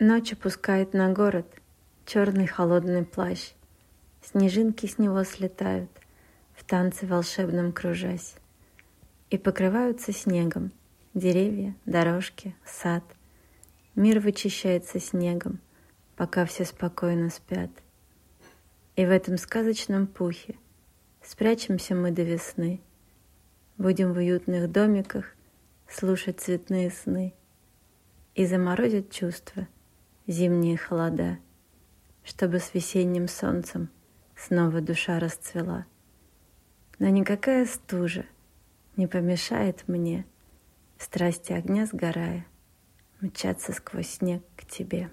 Ночь опускает на город черный холодный плащ. Снежинки с него слетают, в танце волшебном кружась. И покрываются снегом деревья, дорожки, сад. Мир вычищается снегом, пока все спокойно спят. И в этом сказочном пухе спрячемся мы до весны. Будем в уютных домиках слушать цветные сны. И заморозят чувства — зимние холода, чтобы с весенним солнцем снова душа расцвела. Но никакая стужа не помешает мне, страсти огня сгорая, мчаться сквозь снег к тебе.